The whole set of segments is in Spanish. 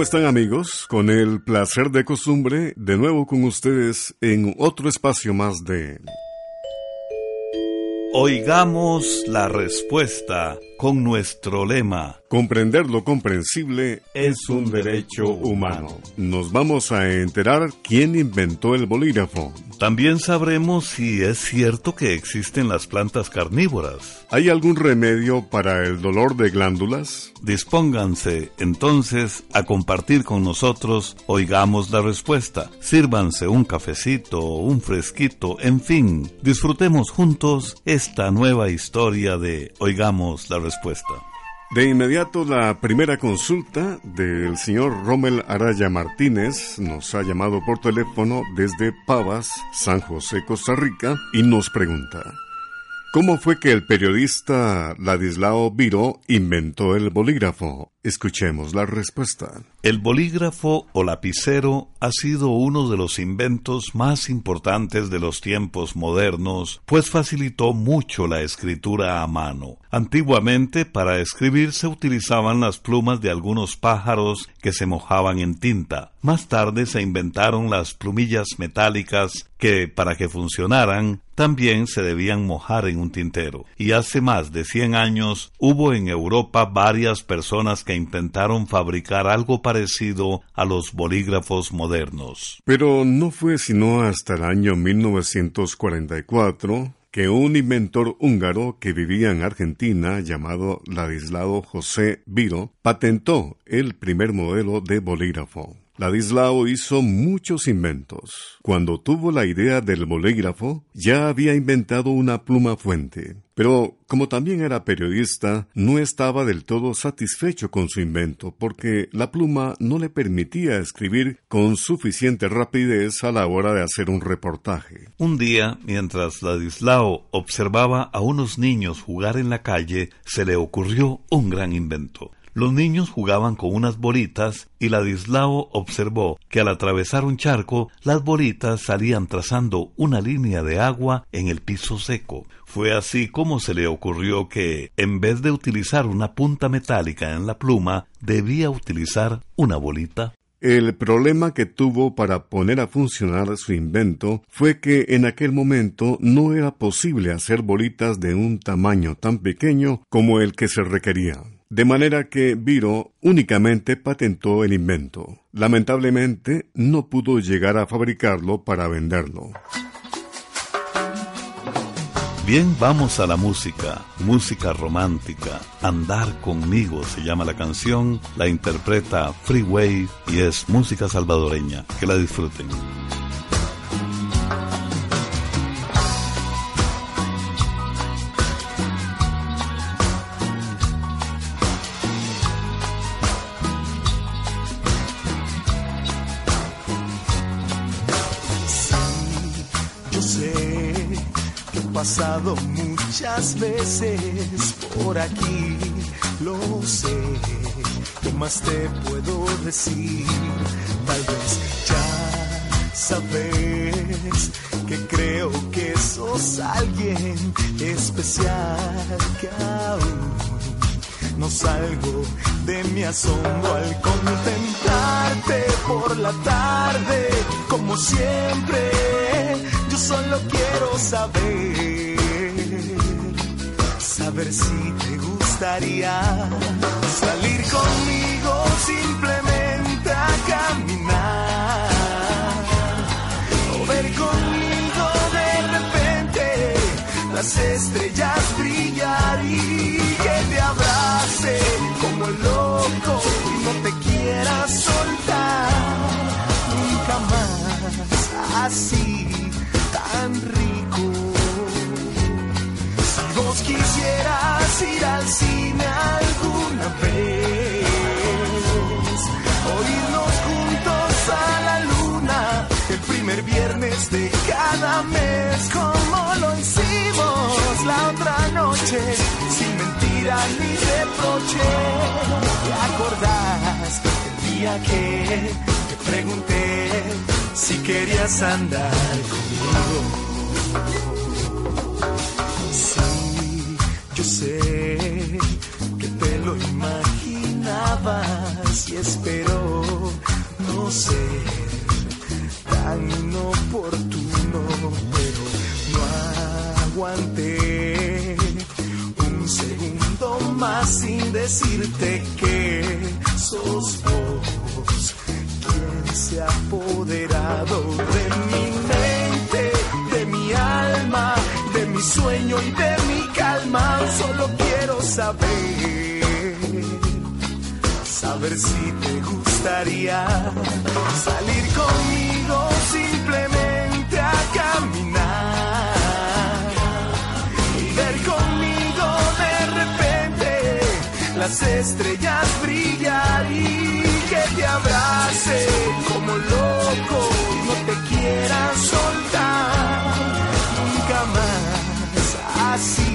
¿Cómo están amigos? Con el placer de costumbre, de nuevo con ustedes en otro espacio más de... Oigamos la respuesta con nuestro lema. Comprender lo comprensible es un derecho humano. Nos vamos a enterar quién inventó el bolígrafo. También sabremos si es cierto que existen las plantas carnívoras. ¿Hay algún remedio para el dolor de glándulas? Dispónganse entonces a compartir con nosotros, oigamos la respuesta. Sírvanse un cafecito, un fresquito, en fin, disfrutemos juntos esta nueva historia de Oigamos la respuesta De inmediato la primera consulta del señor Rommel Araya Martínez nos ha llamado por teléfono desde Pavas, San José, Costa Rica, y nos pregunta, ¿cómo fue que el periodista Ladislao Viro inventó el bolígrafo? Escuchemos la respuesta. El bolígrafo o lapicero ha sido uno de los inventos más importantes de los tiempos modernos, pues facilitó mucho la escritura a mano. Antiguamente, para escribir se utilizaban las plumas de algunos pájaros que se mojaban en tinta. Más tarde se inventaron las plumillas metálicas que, para que funcionaran, también se debían mojar en un tintero. Y hace más de cien años hubo en Europa varias personas que intentaron fabricar algo parecido a los bolígrafos modernos. Pero no fue sino hasta el año 1944 que un inventor húngaro que vivía en Argentina llamado Ladislao José Viro patentó el primer modelo de bolígrafo. Ladislao hizo muchos inventos. Cuando tuvo la idea del bolígrafo, ya había inventado una pluma fuente. Pero como también era periodista, no estaba del todo satisfecho con su invento, porque la pluma no le permitía escribir con suficiente rapidez a la hora de hacer un reportaje. Un día, mientras Ladislao observaba a unos niños jugar en la calle, se le ocurrió un gran invento. Los niños jugaban con unas bolitas y Ladislao observó que al atravesar un charco las bolitas salían trazando una línea de agua en el piso seco. Fue así como se le ocurrió que, en vez de utilizar una punta metálica en la pluma, debía utilizar una bolita. El problema que tuvo para poner a funcionar su invento fue que en aquel momento no era posible hacer bolitas de un tamaño tan pequeño como el que se requería de manera que Viro únicamente patentó el invento. Lamentablemente no pudo llegar a fabricarlo para venderlo. Bien, vamos a la música, música romántica. Andar conmigo se llama la canción, la interpreta Freeway y es música salvadoreña. Que la disfruten. Muchas veces por aquí, lo sé. ¿Qué más te puedo decir? Tal vez ya sabes que creo que sos alguien especial que aún no salgo de mi asombro al contemplarte por la tarde, como siempre. Yo solo quiero saber ver si te gustaría salir conmigo simplemente a caminar. O ver conmigo de repente las estrellas brillar y que te abrace como loco y no te quieras soltar. Nunca más así ir al cine alguna vez, o irnos juntos a la luna el primer viernes de cada mes, como lo hicimos la otra noche, sin mentira ni reproche. ¿Te acordás el día que te pregunté si querías andar conmigo? Yo sé que te lo imaginabas y espero no ser tan inoportuno, pero no aguanté un segundo más sin decirte que sos vos quien se ha apoderado de mi mente, de mi alma, de mi sueño y de Solo quiero saber, saber si te gustaría salir conmigo simplemente a caminar y ver conmigo de repente las estrellas brillar y que te abrace como loco, no te quieras soltar nunca más. Así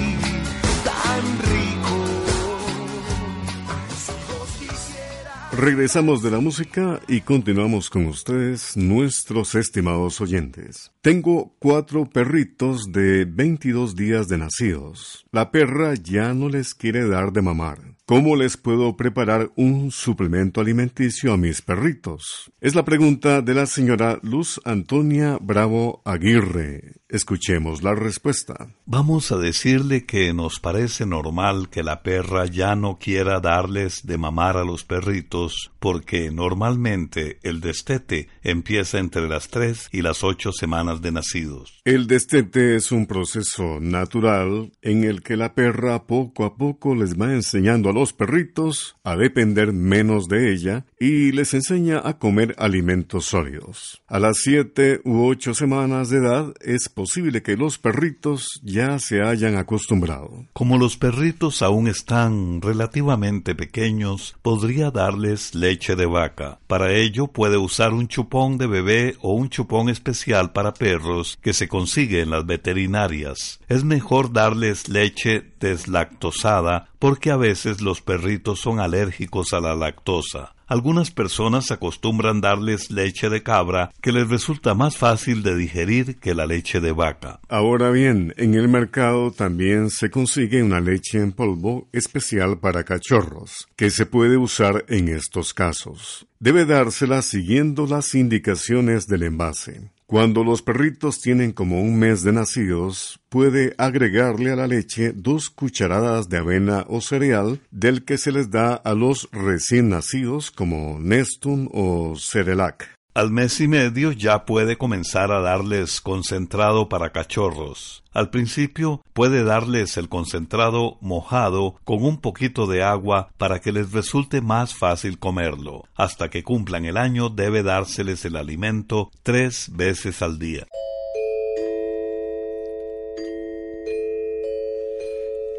Regresamos de la música y continuamos con ustedes, nuestros estimados oyentes. Tengo cuatro perritos de 22 días de nacidos. La perra ya no les quiere dar de mamar. ¿Cómo les puedo preparar un suplemento alimenticio a mis perritos? Es la pregunta de la señora Luz Antonia Bravo Aguirre. Escuchemos la respuesta. Vamos a decirle que nos parece normal que la perra ya no quiera darles de mamar a los perritos porque normalmente el destete empieza entre las tres y las ocho semanas de nacidos. El destete es un proceso natural en el que la perra poco a poco les va enseñando a los perritos a depender menos de ella y les enseña a comer alimentos sólidos. A las siete u ocho semanas de edad es posible que los perritos ya se hayan acostumbrado. Como los perritos aún están relativamente pequeños, podría darles leche de vaca. Para ello puede usar un chupón de bebé o un chupón especial para perros que se consigue en las veterinarias. Es mejor darles leche deslactosada porque a veces los perritos son alérgicos a la lactosa. Algunas personas acostumbran darles leche de cabra que les resulta más fácil de digerir que la leche de vaca. Ahora bien, en el mercado también se consigue una leche en polvo especial para cachorros, que se puede usar en estos casos. Debe dársela siguiendo las indicaciones del envase. Cuando los perritos tienen como un mes de nacidos, puede agregarle a la leche dos cucharadas de avena o cereal del que se les da a los recién nacidos como Nestum o Cerelac. Al mes y medio ya puede comenzar a darles concentrado para cachorros. Al principio puede darles el concentrado mojado con un poquito de agua para que les resulte más fácil comerlo. Hasta que cumplan el año debe dárseles el alimento tres veces al día.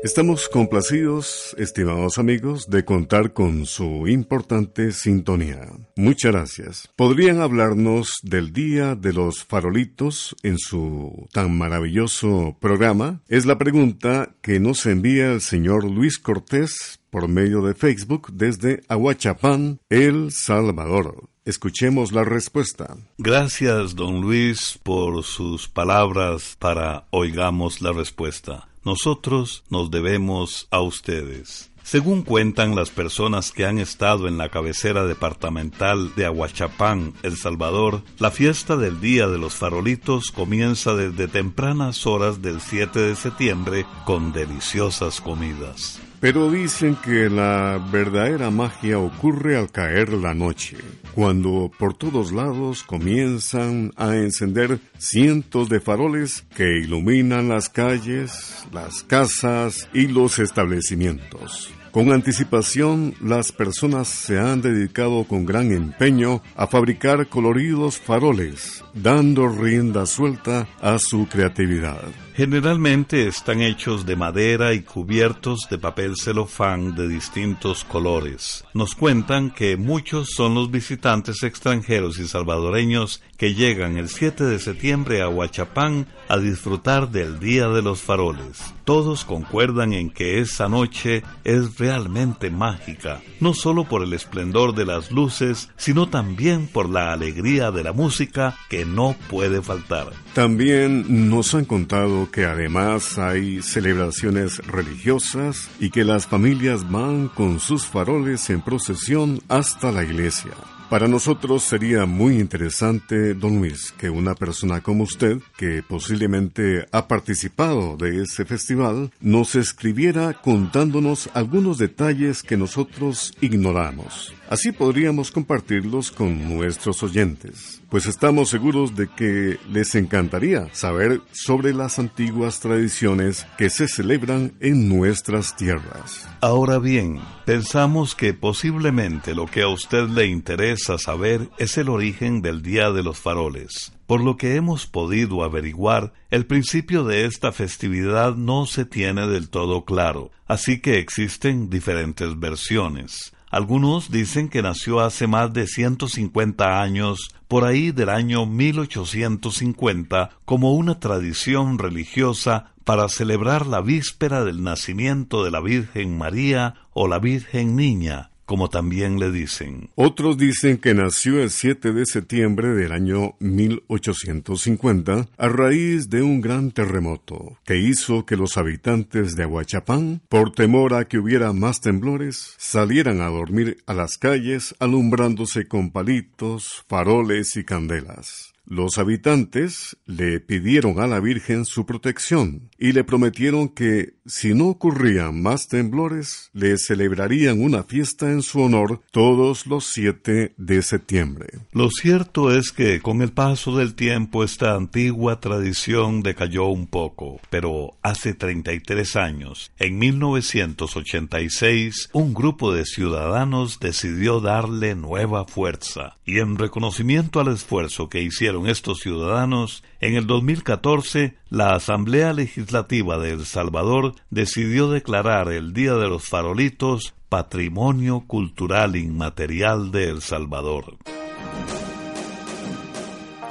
Estamos complacidos, estimados amigos, de contar con su importante sintonía. Muchas gracias. ¿Podrían hablarnos del Día de los Farolitos en su tan maravilloso programa? Es la pregunta que nos envía el señor Luis Cortés por medio de Facebook desde Aguachapán, El Salvador. Escuchemos la respuesta. Gracias, don Luis, por sus palabras para oigamos la respuesta. Nosotros nos debemos a ustedes. Según cuentan las personas que han estado en la cabecera departamental de Aguachapán, El Salvador, la fiesta del Día de los Farolitos comienza desde tempranas horas del 7 de septiembre con deliciosas comidas. Pero dicen que la verdadera magia ocurre al caer la noche, cuando por todos lados comienzan a encender cientos de faroles que iluminan las calles, las casas y los establecimientos. Con anticipación, las personas se han dedicado con gran empeño a fabricar coloridos faroles, dando rienda suelta a su creatividad. Generalmente están hechos de madera y cubiertos de papel celofán de distintos colores. Nos cuentan que muchos son los visitantes extranjeros y salvadoreños que llegan el 7 de septiembre a Huachapán a disfrutar del Día de los Faroles. Todos concuerdan en que esa noche es realmente mágica, no solo por el esplendor de las luces, sino también por la alegría de la música que no puede faltar. También nos han contado que además hay celebraciones religiosas y que las familias van con sus faroles en procesión hasta la iglesia. Para nosotros sería muy interesante, don Luis, que una persona como usted, que posiblemente ha participado de ese festival, nos escribiera contándonos algunos detalles que nosotros ignoramos. Así podríamos compartirlos con nuestros oyentes, pues estamos seguros de que les encantaría saber sobre las antiguas tradiciones que se celebran en nuestras tierras. Ahora bien, pensamos que posiblemente lo que a usted le interesa saber es el origen del Día de los Faroles. Por lo que hemos podido averiguar, el principio de esta festividad no se tiene del todo claro, así que existen diferentes versiones. Algunos dicen que nació hace más de 150 años, por ahí del año 1850, como una tradición religiosa para celebrar la víspera del nacimiento de la Virgen María o la Virgen Niña, como también le dicen. Otros dicen que nació el 7 de septiembre del año 1850 a raíz de un gran terremoto que hizo que los habitantes de Aguachapán, por temor a que hubiera más temblores, salieran a dormir a las calles alumbrándose con palitos, faroles y candelas. Los habitantes le pidieron a la Virgen su protección y le prometieron que, si no ocurrían más temblores, le celebrarían una fiesta en su honor todos los 7 de septiembre. Lo cierto es que con el paso del tiempo esta antigua tradición decayó un poco, pero hace 33 años, en 1986, un grupo de ciudadanos decidió darle nueva fuerza y en reconocimiento al esfuerzo que hicieron estos ciudadanos, en el 2014 la Asamblea Legislativa de El Salvador decidió declarar el Día de los Farolitos Patrimonio Cultural Inmaterial de El Salvador.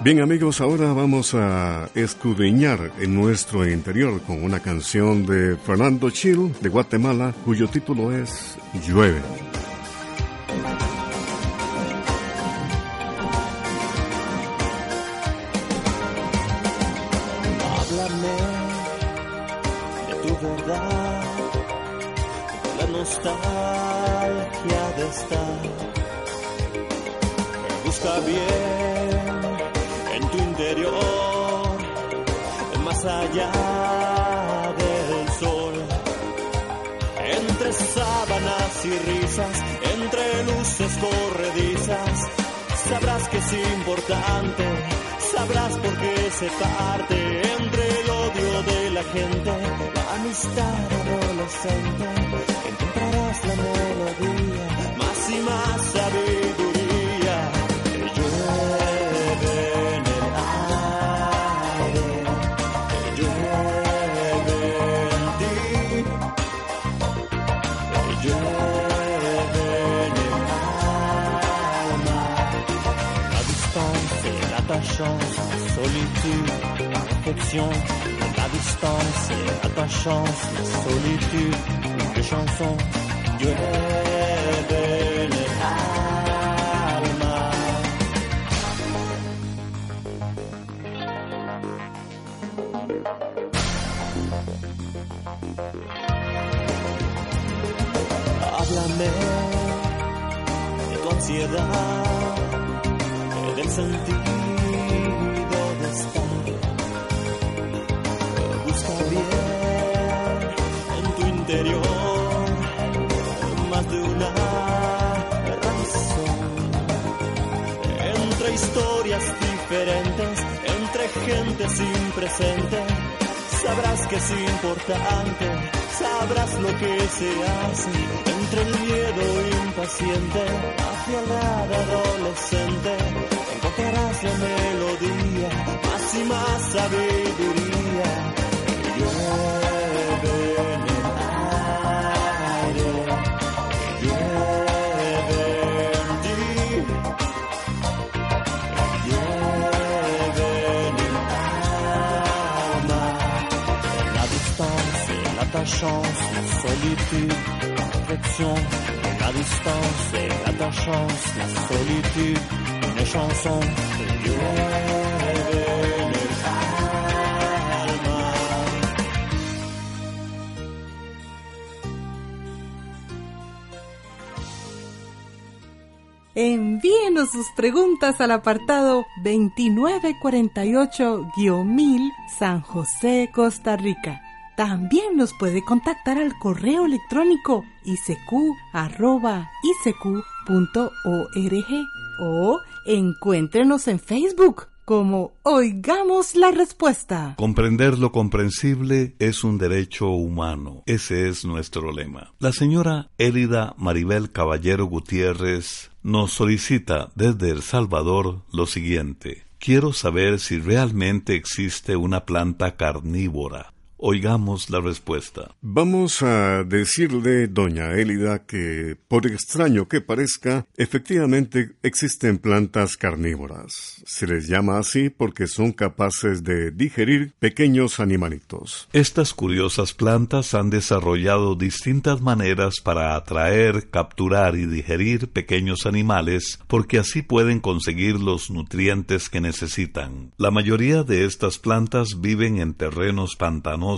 Bien amigos, ahora vamos a escudriñar en nuestro interior con una canción de Fernando Chil de Guatemala cuyo título es Llueve. Sábanas y risas, entre luces corredizas, sabrás que es importante, sabrás por qué se parte. Entre el odio de la gente, la amistad adolescente, encontrarás la melodía más y más sabiduría distance, l'attachance, la solitude, la réflexion, la distance, l'attachance, la solitude, les chansons, llueve en el alma. Háblame de tu ansiedad, del sentido historias diferentes, entre gente sin presente, sabrás que es importante, sabrás lo que se hace entre el miedo impaciente hacia la adolescente. Encontrarás la melodía, más y más sabiduría. Llueve distance, la solitude, la réflexion, la distance, l'attachance, la solitude, une chanson alma. Envíenos sus preguntas al apartado 2948-1000 San José, Costa Rica. También nos puede contactar al correo electrónico isq.org o encuéntrenos en Facebook como Oigamos la Respuesta. Comprender lo comprensible es un derecho humano. Ese es nuestro lema. La señora Élida Maribel Caballero Gutiérrez nos solicita desde El Salvador lo siguiente. Quiero saber si realmente existe una planta carnívora. Oigamos la respuesta. Vamos a decirle, doña Élida, que por extraño que parezca, efectivamente existen plantas carnívoras. Se les llama así porque son capaces de digerir pequeños animalitos. Estas curiosas plantas han desarrollado distintas maneras para atraer, capturar y digerir pequeños animales porque así pueden conseguir los nutrientes que necesitan. La mayoría de estas plantas viven en terrenos pantanosos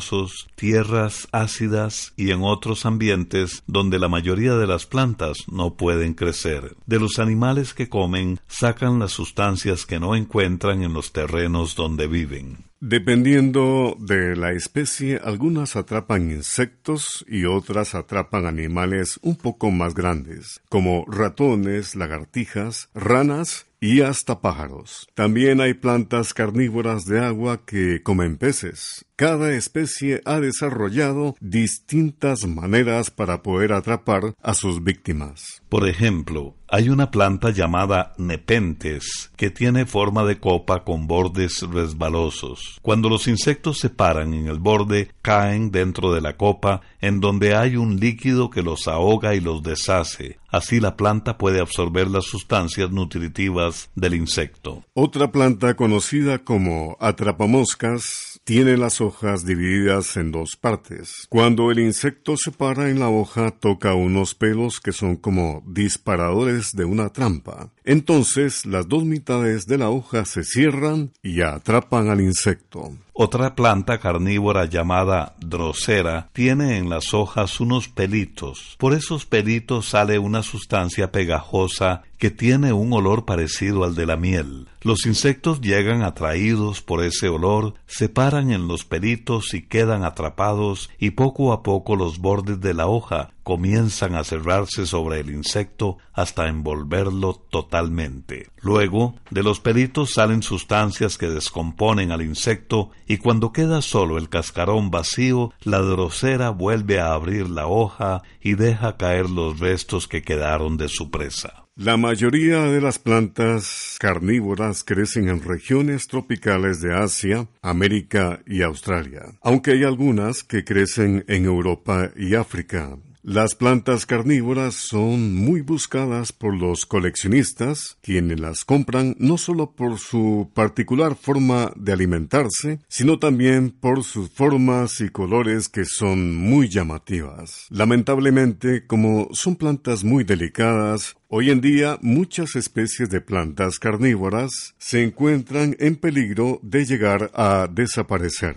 tierras ácidas y en otros ambientes donde la mayoría de las plantas no pueden crecer. De los animales que comen sacan las sustancias que no encuentran en los terrenos donde viven. Dependiendo de la especie, algunas atrapan insectos y otras atrapan animales un poco más grandes, como ratones, lagartijas, ranas y hasta pájaros. También hay plantas carnívoras de agua que comen peces. Cada especie ha desarrollado distintas maneras para poder atrapar a sus víctimas. Por ejemplo, hay una planta llamada nepentes que tiene forma de copa con bordes resbalosos. Cuando los insectos se paran en el borde, caen dentro de la copa en donde hay un líquido que los ahoga y los deshace. Así la planta puede absorber las sustancias nutritivas del insecto. Otra planta conocida como atrapamoscas tiene las hojas divididas en dos partes. Cuando el insecto se para en la hoja toca unos pelos que son como disparadores de una trampa. Entonces las dos mitades de la hoja se cierran y atrapan al insecto. Otra planta carnívora llamada drosera tiene en las hojas unos pelitos. Por esos pelitos sale una sustancia pegajosa que tiene un olor parecido al de la miel. Los insectos llegan atraídos por ese olor, se paran en los pelitos y quedan atrapados y poco a poco los bordes de la hoja comienzan a cerrarse sobre el insecto hasta envolverlo totalmente. Luego, de los pelitos salen sustancias que descomponen al insecto y cuando queda solo el cascarón vacío, la drosera vuelve a abrir la hoja y deja caer los restos que quedaron de su presa. La mayoría de las plantas carnívoras crecen en regiones tropicales de Asia, América y Australia, aunque hay algunas que crecen en Europa y África. Las plantas carnívoras son muy buscadas por los coleccionistas, quienes las compran no solo por su particular forma de alimentarse, sino también por sus formas y colores que son muy llamativas. Lamentablemente, como son plantas muy delicadas, Hoy en día muchas especies de plantas carnívoras se encuentran en peligro de llegar a desaparecer.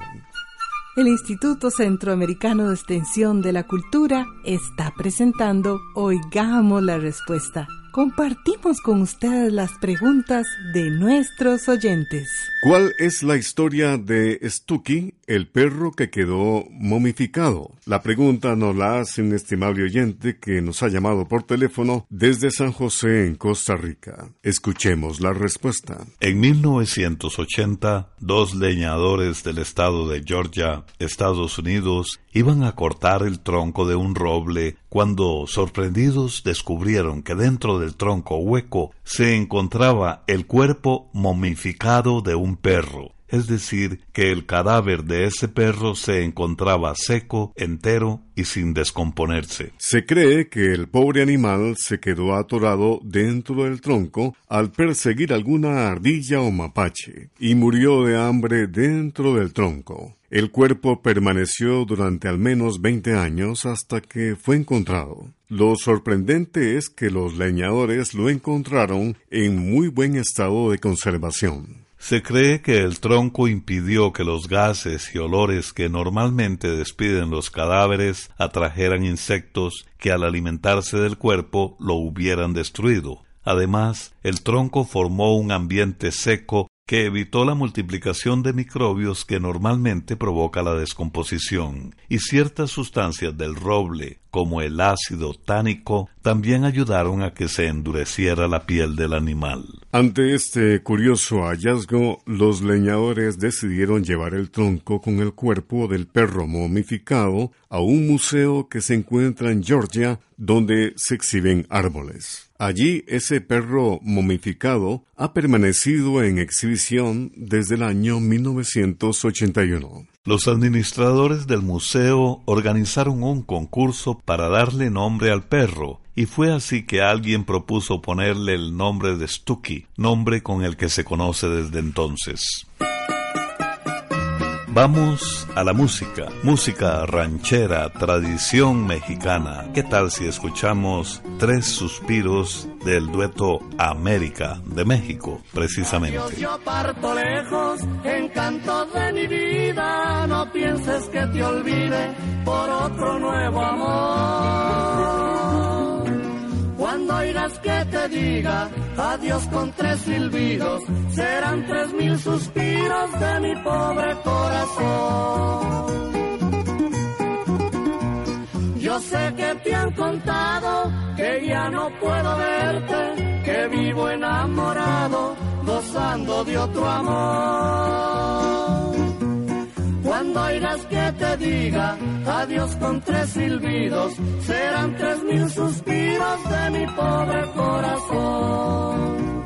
El Instituto Centroamericano de Extensión de la Cultura está presentando Oigamos la Respuesta compartimos con ustedes las preguntas de nuestros oyentes. ¿Cuál es la historia de Stucky, el perro que quedó momificado? La pregunta nos la hace un estimable oyente que nos ha llamado por teléfono desde San José, en Costa Rica. Escuchemos la respuesta. En 1980, dos leñadores del estado de Georgia, Estados Unidos, iban a cortar el tronco de un roble cuando, sorprendidos, descubrieron que dentro del tronco hueco se encontraba el cuerpo momificado de un perro, es decir, que el cadáver de ese perro se encontraba seco, entero y sin descomponerse. Se cree que el pobre animal se quedó atorado dentro del tronco al perseguir alguna ardilla o mapache y murió de hambre dentro del tronco. El cuerpo permaneció durante al menos veinte años hasta que fue encontrado. Lo sorprendente es que los leñadores lo encontraron en muy buen estado de conservación. Se cree que el tronco impidió que los gases y olores que normalmente despiden los cadáveres atrajeran insectos que al alimentarse del cuerpo lo hubieran destruido. Además, el tronco formó un ambiente seco que evitó la multiplicación de microbios que normalmente provoca la descomposición, y ciertas sustancias del roble, como el ácido tánico, también ayudaron a que se endureciera la piel del animal. Ante este curioso hallazgo, los leñadores decidieron llevar el tronco con el cuerpo del perro momificado a un museo que se encuentra en Georgia, donde se exhiben árboles. Allí ese perro momificado ha permanecido en exhibición desde el año 1981. Los administradores del museo organizaron un concurso para darle nombre al perro, y fue así que alguien propuso ponerle el nombre de Stucky, nombre con el que se conoce desde entonces. Vamos a la música, música ranchera, tradición mexicana. ¿Qué tal si escuchamos Tres Suspiros del dueto América de México, precisamente? Yo parto lejos, de mi vida, no pienses que te olvide por otro nuevo amor. Que te diga adiós con tres silbidos, serán tres mil suspiros de mi pobre corazón. Yo sé que te han contado que ya no puedo verte, que vivo enamorado, gozando de otro amor. Que te diga adiós con tres silbidos, serán tres mil suspiros de mi pobre corazón.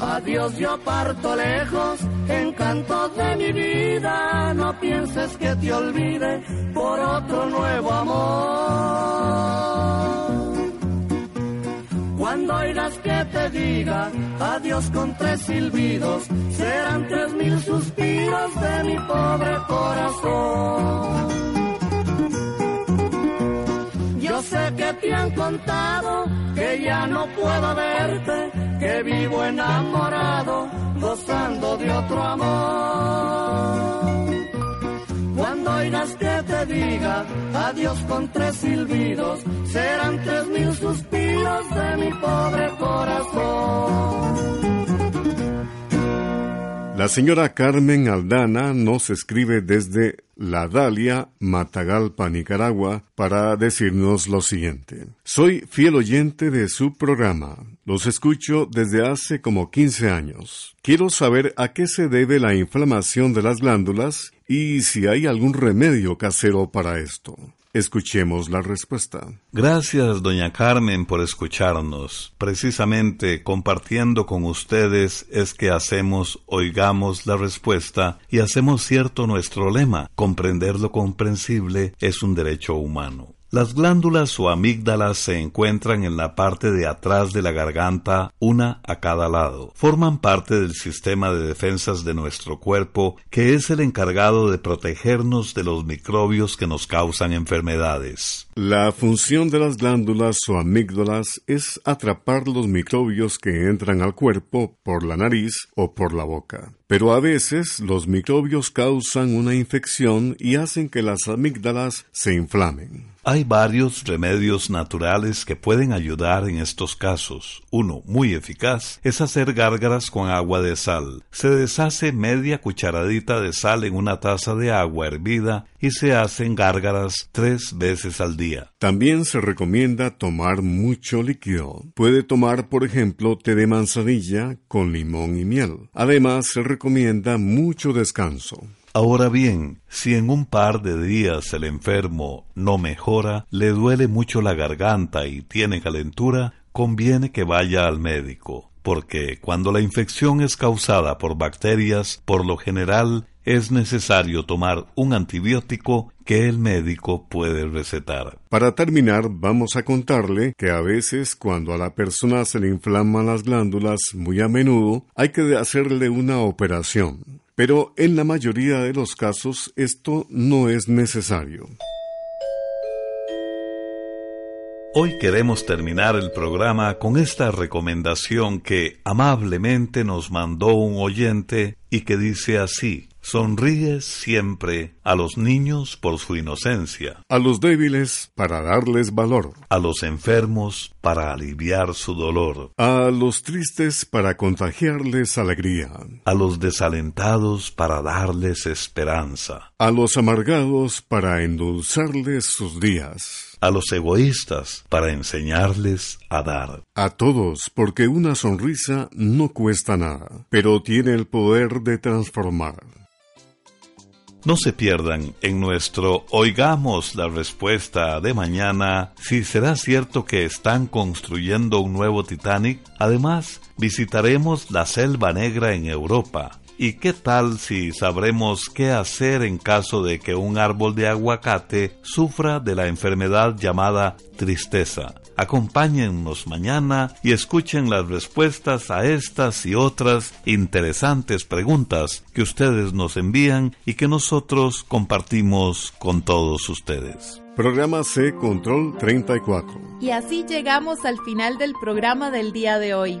Adiós, yo parto lejos, encanto de mi vida, no pienses que te olvide por otro nuevo amor. Cuando oigas que te diga adiós con tres silbidos, serán tres mil suspiros de mi pobre corazón. Sé que te han contado que ya no puedo verte, que vivo enamorado, gozando de otro amor. Cuando oigas que te diga adiós con tres silbidos, serán tres mil suspiros de mi pobre corazón. La señora Carmen Aldana nos escribe desde La Dalia, Matagalpa, Nicaragua, para decirnos lo siguiente. Soy fiel oyente de su programa. Los escucho desde hace como 15 años. Quiero saber a qué se debe la inflamación de las glándulas y si hay algún remedio casero para esto. Escuchemos la respuesta. Gracias, doña Carmen, por escucharnos. Precisamente compartiendo con ustedes es que hacemos, oigamos la respuesta y hacemos cierto nuestro lema, comprender lo comprensible es un derecho humano. Las glándulas o amígdalas se encuentran en la parte de atrás de la garganta, una a cada lado. Forman parte del sistema de defensas de nuestro cuerpo, que es el encargado de protegernos de los microbios que nos causan enfermedades. La función de las glándulas o amígdalas es atrapar los microbios que entran al cuerpo por la nariz o por la boca. Pero a veces los microbios causan una infección y hacen que las amígdalas se inflamen. Hay varios remedios naturales que pueden ayudar en estos casos. Uno, muy eficaz, es hacer gárgaras con agua de sal. Se deshace media cucharadita de sal en una taza de agua hervida y se hacen gárgaras tres veces al día. También se recomienda tomar mucho líquido. Puede tomar, por ejemplo, té de manzanilla con limón y miel. Además, se recomienda mucho descanso. Ahora bien, si en un par de días el enfermo no mejora, le duele mucho la garganta y tiene calentura, conviene que vaya al médico, porque cuando la infección es causada por bacterias, por lo general es necesario tomar un antibiótico que el médico puede recetar. Para terminar, vamos a contarle que a veces cuando a la persona se le inflaman las glándulas muy a menudo, hay que hacerle una operación. Pero en la mayoría de los casos esto no es necesario. Hoy queremos terminar el programa con esta recomendación que amablemente nos mandó un oyente y que dice así, sonríe siempre a los niños por su inocencia, a los débiles para darles valor, a los enfermos para aliviar su dolor, a los tristes para contagiarles alegría, a los desalentados para darles esperanza, a los amargados para endulzarles sus días. A los egoístas para enseñarles a dar. A todos, porque una sonrisa no cuesta nada, pero tiene el poder de transformar. No se pierdan en nuestro Oigamos la respuesta de mañana si será cierto que están construyendo un nuevo Titanic. Además, visitaremos la Selva Negra en Europa ¿Y qué tal si sabremos qué hacer en caso de que un árbol de aguacate sufra de la enfermedad llamada tristeza? Acompáñennos mañana y escuchen las respuestas a estas y otras interesantes preguntas que ustedes nos envían y que nosotros compartimos con todos ustedes. Programa C Control 34. Y así llegamos al final del programa del día de hoy.